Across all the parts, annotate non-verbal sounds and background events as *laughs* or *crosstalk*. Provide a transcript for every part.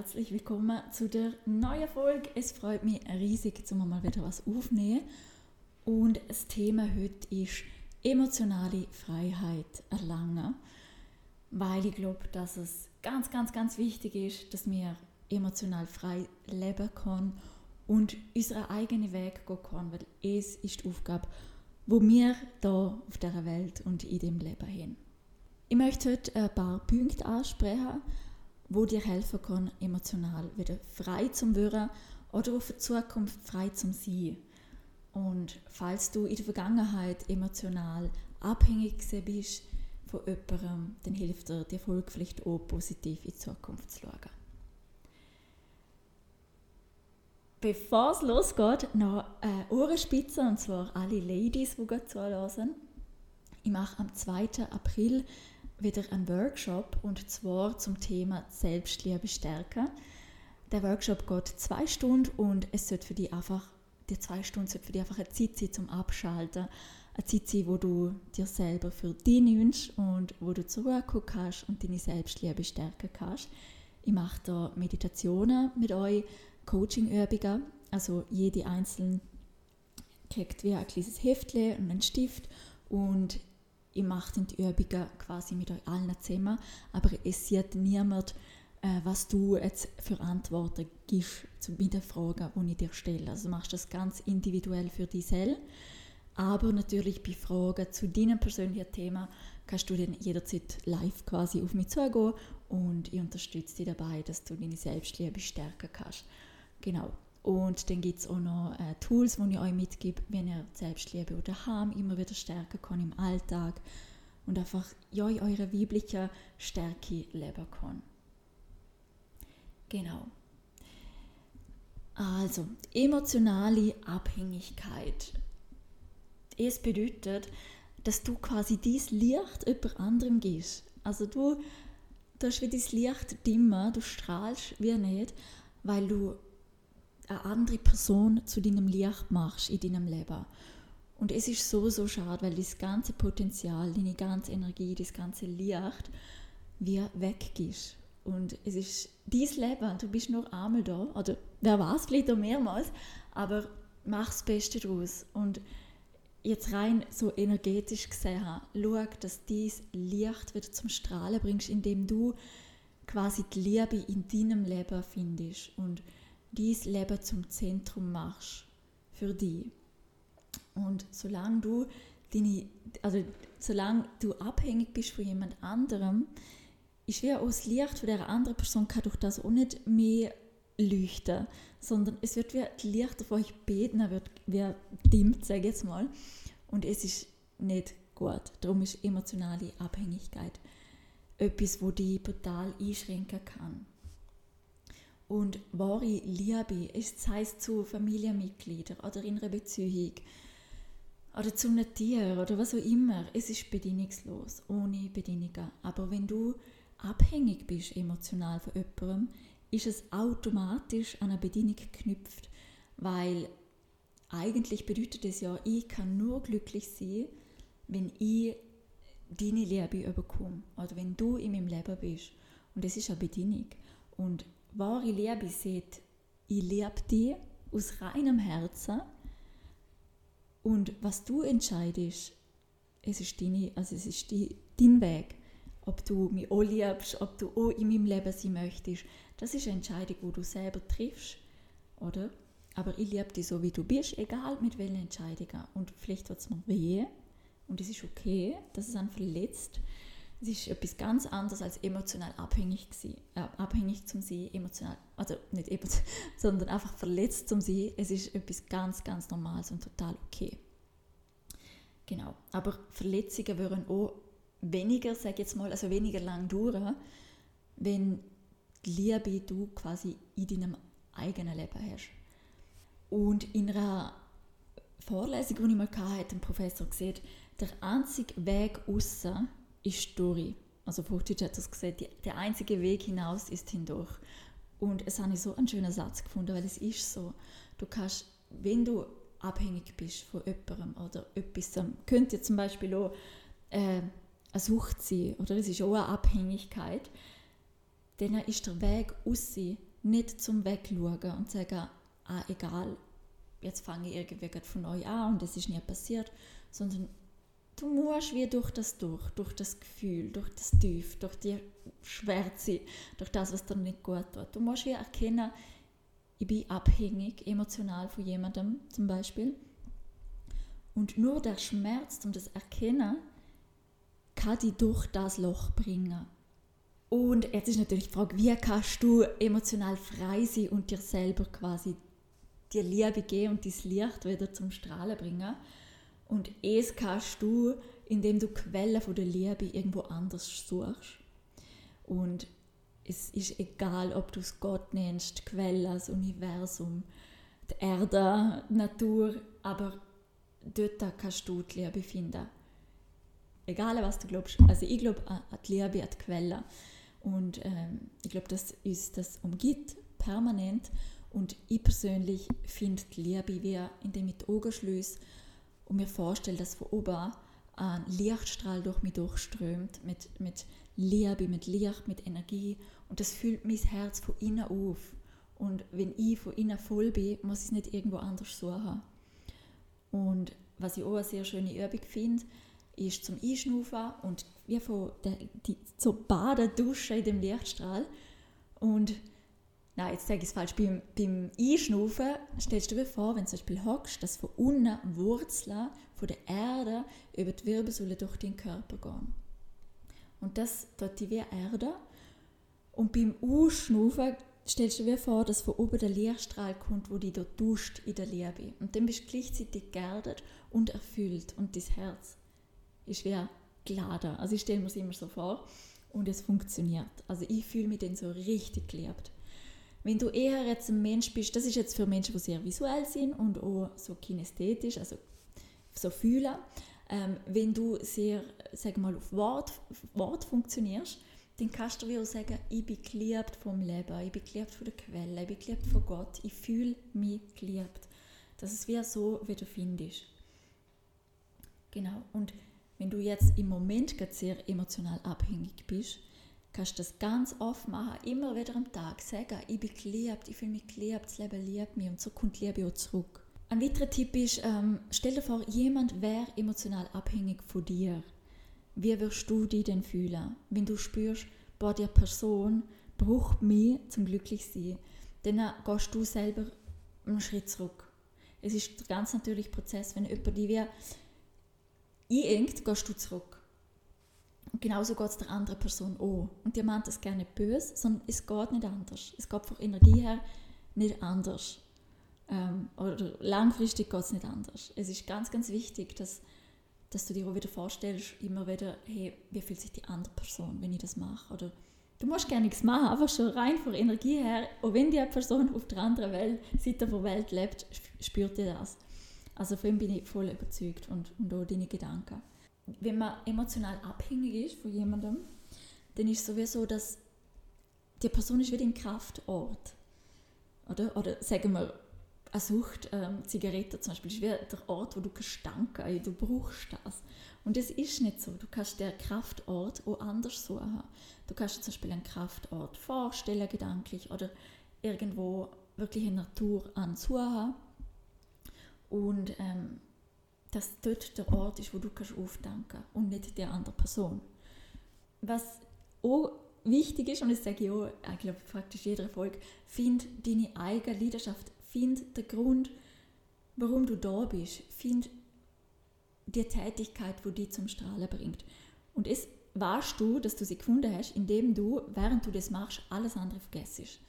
Herzlich willkommen zu der neuen Folge. Es freut mich riesig, dass wir mal wieder was aufnehmen. Und das Thema heute ist emotionale Freiheit erlangen, weil ich glaube, dass es ganz, ganz, ganz wichtig ist, dass wir emotional frei leben können und unseren eigenen Weg gehen können, weil es ist die Aufgabe, wo wir da auf der Welt und in dem Leben haben. Ich möchte heute ein paar Punkte ansprechen, wo dir helfen kann, emotional wieder frei zu werden oder für die Zukunft frei zu sein. Und falls du in der Vergangenheit emotional abhängig bist von jemandem, dann hilft dir die Erfolg vielleicht auch positiv in die Zukunft zu schauen. Bevor es losgeht, noch eine Ohrenspitze, und zwar alle Ladies, die gerade zuhören. Ich mache am 2. April wieder einen Workshop und zwar zum Thema Selbstliebe stärken. Der Workshop geht zwei Stunden und es sollte für dich einfach, die zwei Stunden sollte für dich einfach eine Zeit sein zum Abschalten. Eine Zeit sein, wo du dir selber für dich wünschst und wo du zur Ruhe kommen kannst und deine Selbstliebe stärken kannst. Ich mache da Meditationen mit euch, Coachingübungen, also jede einzelne kriegt wie ein kleines Heftchen und einen Stift und ich mache die Übungen quasi mit euch allen zusammen, aber es sieht niemand, äh, was du jetzt für Antworten gibst zu den Fragen, die ich dir stelle. Also du machst das ganz individuell für dich selbst. Aber natürlich bei Fragen zu deinem persönlichen Thema kannst du dann jederzeit live quasi auf mich zugehen und ich unterstütze dich dabei, dass du deine Selbstliebe stärken kannst. Genau. Und dann gibt es auch noch äh, Tools, die ich euch mitgebe, wenn ihr Selbstliebe oder daheim immer wieder stärken kann im Alltag und einfach ja, in eurer weiblichen Stärke leben kann. Genau. Also, emotionale Abhängigkeit. Es bedeutet, dass du quasi dieses Licht über anderem gehst. Also du, du hast wie dieses Licht dimmer, du strahlst wie nicht, weil du eine andere Person zu deinem Licht machst in deinem Leben. Und es ist so, so schade, weil das ganze Potenzial, deine ganze Energie, das ganze Licht wie weg ist. Und es ist dein Leben, du bist nur einmal da, oder wer weiß, vielleicht auch mehrmals, aber mach das Beste daraus. Und jetzt rein so energetisch gesehen, schau, dass dieses Licht wieder zum Strahlen bringst, indem du quasi die Liebe in deinem Leben findest. Und dies Leben zum Zentrum machst für dich. Und solange du deine, also solange du abhängig bist von jemand anderem, ist wie auch das Licht von der anderen Person kann durch das auch nicht mehr leuchten, sondern es wird wie die Lichter von euch beten, wird wie dimmt, sage ich jetzt mal. Und es ist nicht gut. Darum ist emotionale Abhängigkeit etwas, wo die total einschränken kann. Und wahre Liebe, es heißt zu Familienmitgliedern oder in einer Beziehung oder zu einem Tier oder was auch immer, es ist bedingungslos, ohne Bedingungen. Aber wenn du abhängig bist emotional von jemandem, ist es automatisch an eine Bedingung geknüpft, weil eigentlich bedeutet es ja, ich kann nur glücklich sein, wenn ich deine Liebe überkomme oder wenn du in meinem Leben bist. Und das ist eine Bedingung. Und wahre Liebe sieht, ich liebe dich aus reinem Herzen und was du entscheidest, es ist, deine, also es ist die, dein Weg. Ob du mich auch liebst, ob du auch in meinem Leben sein möchtest, das ist eine Entscheidung, die du selber triffst, oder? Aber ich liebe dich so, wie du bist, egal mit welchen Entscheidungen. Und vielleicht wird es mir weh und es ist okay, dass es einen verletzt. Es ist etwas ganz anderes als emotional abhängig, gewesen, äh, abhängig zum sein, emotional, also nicht emotional, *laughs* sondern einfach verletzt zum sein. Es ist etwas ganz, ganz Normales und total okay. Genau, aber Verletzungen würden auch weniger, sage jetzt mal, also weniger lang dauern, wenn die Liebe du quasi in deinem eigenen Leben hast. Und in einer Vorlesung, die ich mal hatte, hat ein Professor gesagt, der einzige Weg außen ist durch. Also auf hat er gesagt, der einzige Weg hinaus ist hindurch. Und es habe ich so einen schönen Satz gefunden, weil es ist so. Du kannst, wenn du abhängig bist von jemandem oder etwas, könnte zum Beispiel auch äh, eine Sucht sein oder es ist auch eine Abhängigkeit, dann ist der Weg aus nicht zum Wegschauen und sagen, ah, egal, jetzt fange ich irgendwie von neu an und es ist nie passiert, sondern du musst wie durch das durch, durch das Gefühl, durch das Tief, durch die Schwärze, durch das, was dir nicht gut tut. Du musst wie erkennen, ich bin abhängig emotional von jemandem zum Beispiel. Und nur der Schmerz, um das Erkennen, kann dich durch das Loch bringen. Und jetzt ist natürlich die Frage, wie kannst du emotional frei sein und dir selber quasi die Liebe geben und das Licht wieder zum Strahlen bringen. Und es kannst du, indem du Quellen von der Liebe irgendwo anders suchst. Und es ist egal, ob du es Gott nennst, Quelle, das Universum, die Erde, die Natur, aber dort kannst du die Liebe finden. Egal, was du glaubst. Also ich glaube an die Liebe, an die Quelle. Und ähm, ich glaube, dass uns das umgibt, permanent. Und ich persönlich finde die Liebe, wie indem ich die Augen schließe und mir vorstelle, dass von oben ein Lichtstrahl durch mich durchströmt, mit, mit Liebe, mit Licht, mit Energie. Und das füllt mein Herz von innen auf. Und wenn ich von innen voll bin, muss ich es nicht irgendwo anders suchen. Und was ich auch eine sehr schöne Übung finde, ist zum Einschnaufen und wie von der, die, so baden, duschen in dem Lichtstrahl. Und nein, jetzt sage ich es falsch, beim, beim Einschnaufen stellst du dir vor, wenn du zum Beispiel hockst, dass von unten Wurzeln von der Erde über die Wirbelsäule durch den Körper gehen. Und das tut die wie Erde. Und beim Ausschnaufen stellst du dir vor, dass von oben der Lichtstrahl kommt, wo dich dort duscht in der Liebe. Und dann bist du gleichzeitig geerdet und erfüllt und dein Herz ist wie geladen. Also ich stelle mir es immer so vor und es funktioniert. Also ich fühle mich dann so richtig geliebt. Wenn du eher jetzt ein Mensch bist, das ist jetzt für Menschen, die sehr visuell sind und auch so kinästhetisch, also so fühlen, ähm, wenn du sehr, sag mal, auf Wort, Wort funktionierst, dann kannst du wie auch sagen, ich bin geliebt vom Leben, ich bin geliebt von der Quelle, ich bin geliebt von Gott, ich fühle mich geliebt. Das ist wie so, wie du findest. Genau, und wenn du jetzt im Moment sehr emotional abhängig bist, kannst das ganz oft machen, immer wieder am Tag sagen, ich bin geliebt, ich fühle mich geliebt, das Leben liebt mich und so kommt Liebe auch zurück. Ein weiterer Tipp ist, ähm, stell dir vor, jemand wäre emotional abhängig von dir. Wie wirst du dich denn fühlen, wenn du spürst, boah, die Person braucht mich zum Glücklichsein? Dann äh, gehst du selber einen Schritt zurück. Es ist der ganz natürliche Prozess, wenn jemand dich wie einengt, gehst du zurück. Und genauso geht es der anderen Person auch. Und die meint das gerne böse, sondern es geht nicht anders. Es geht von Energie her nicht anders. Ähm, oder langfristig geht es nicht anders. Es ist ganz, ganz wichtig, dass, dass du dir auch wieder vorstellst, immer wieder, hey, wie fühlt sich die andere Person, wenn ich das mache? Oder du musst gar nichts machen, einfach schon rein von Energie her, auch wenn die Person auf der anderen Welt, Seite der Welt lebt, spürt ihr das. Also von ihm bin ich voll überzeugt und, und auch deine Gedanken. Wenn man emotional abhängig ist von jemandem, dann ist es sowieso, dass die Person ist wie ein Kraftort. Oder, oder sagen wir, eine Sucht, ähm, Zigaretten zum Beispiel, ist wie der Ort, wo du kannst danken, du brauchst das. Und das ist nicht so. Du kannst den Kraftort auch anders suchen. Du kannst dir zum Beispiel einen Kraftort vorstellen, gedanklich, oder irgendwo wirklich in Natur ansuchen und ähm, dass dort der Ort ist, wo du kannst aufdanken und nicht der andere Person. Was auch wichtig ist, und das sage ich auch, ich glaube praktisch jeder Erfolg, find deine eigene Leidenschaft, find den Grund, warum du da bist, find die Tätigkeit, die dich zum Strahlen bringt. Und es weißt du, dass du sie gefunden hast, indem du, während du das machst, alles andere vergisst.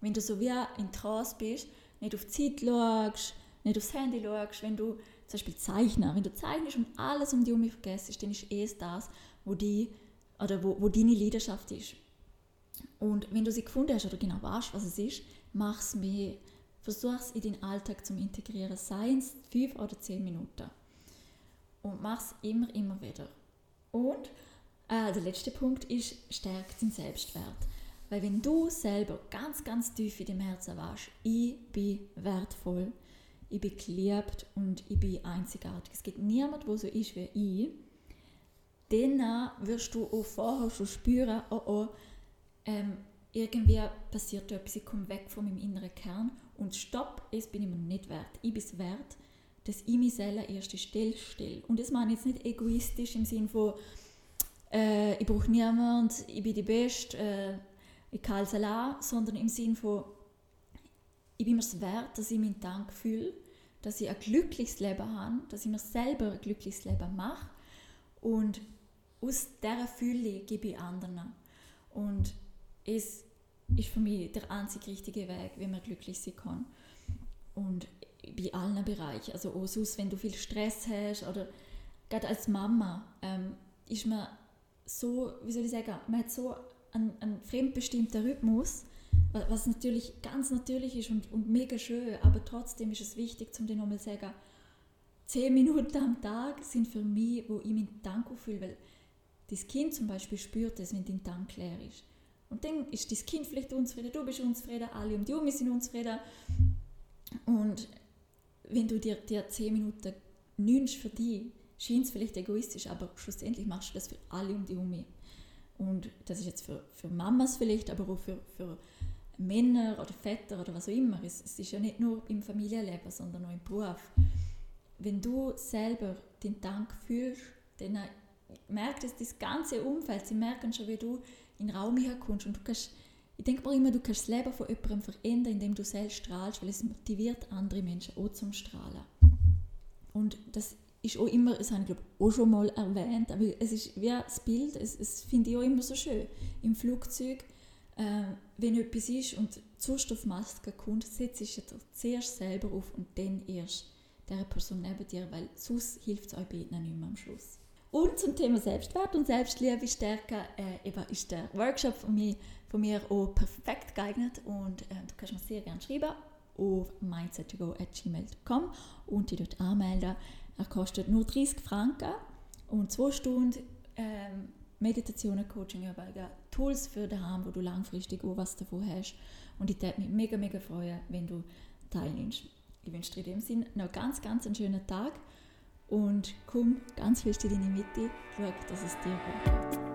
Wenn du so wie in Trance bist, nicht auf die Zeit schaust, nicht aufs Handy schaust, wenn du zum Beispiel zeichnest, wenn du zeichnest und alles um dich herum vergisst, dann ist es das, wo, die, oder wo, wo deine Leidenschaft ist. Und wenn du sie gefunden hast oder genau weißt, was es ist, mach es mehr. Versuch es in deinen Alltag zu integrieren, seien es fünf oder zehn Minuten. Und mach es immer, immer wieder. Und äh, der letzte Punkt ist, stärkt deinen Selbstwert. Weil wenn du selber ganz, ganz tief in dem Herzen weißt, ich bin wertvoll, ich bin geliebt und ich bin einzigartig. Es gibt niemand, der so ist wie ich. Dann wirst du auch vorher schon spüren, oh oh, ähm, irgendwie passiert etwas, ich komme weg von meinem inneren Kern und stopp, es bin ich mir nicht wert. Ich bin es wert, dass ich mich selber an erste Stelle stelle. Und das meine ich jetzt nicht egoistisch im Sinne von, äh, ich brauche niemanden, ich bin die Beste, äh, ich kann es allein, sondern im Sinne von, ich bin mir es wert, dass ich meinen Dank fühle, dass ich ein glückliches Leben habe, dass ich mir selber ein glückliches Leben mache und aus dieser Fülle gebe ich anderen. Und es ist für mich der einzig richtige Weg, wie man glücklich sein kann. Und bei allen Bereichen, also auch sonst, wenn du viel Stress hast oder gerade als Mama ähm, ist man so, wie soll ich sagen, man hat so einen, einen fremdbestimmten Rhythmus, was natürlich ganz natürlich ist und, und mega schön, aber trotzdem ist es wichtig, zum den nochmal zu sagen, zehn Minuten am Tag sind für mich, wo ich mich Dank fühle, weil das Kind zum Beispiel spürt es, wenn dein Tank leer ist. Und dann ist das Kind vielleicht unzufrieden, du bist unzufrieden, alle um die herum sind unzufrieden. Und wenn du dir, dir zehn Minuten nimmst für dich, scheint es vielleicht egoistisch, aber schlussendlich machst du das für alle um die herum. Und das ist jetzt für, für Mamas vielleicht, aber auch für, für Männer oder Väter oder was auch immer. Es, es ist ja nicht nur im Familienleben, sondern auch im Beruf. Wenn du selber den Dank fühlst, dann merkt es das ganze Umfeld, sie merken schon, wie du in den Raum herkommst und du kannst, ich denke mir immer, du kannst das Leben von jemandem verändern, indem du selbst strahlst, weil es motiviert andere Menschen auch zum Strahlen. Und das ist auch immer, das habe ich glaube auch schon mal erwähnt, aber es ist wie das Bild, es, es finde ich auch immer so schön. Im Flugzeug, äh, wenn etwas ist und die Sauerstoffmaske kommt, setzt du zuerst selber auf und dann erst der Person neben dir, weil sonst hilft es euch beiden nicht mehr am Schluss. Und zum Thema Selbstwert und Selbstliebe stärken äh, eben ist der Workshop von mir, von mir auch perfekt geeignet und äh, du kannst mir sehr gerne schreiben auf mindset2go.gmail.com und dich dort anmelden. Er kostet nur 30 Franken und zwei Stunden ähm, Meditationen, Coaching, Übungen, Tools für daheim, wo du langfristig auch was davon hast. Und ich würde mich mega, mega freuen, wenn du teilnimmst. Ich wünsche dir in dem Sinne noch ganz, ganz einen schönen Tag und komm ganz fest in deine Mitte, schau, dass es dir gut geht.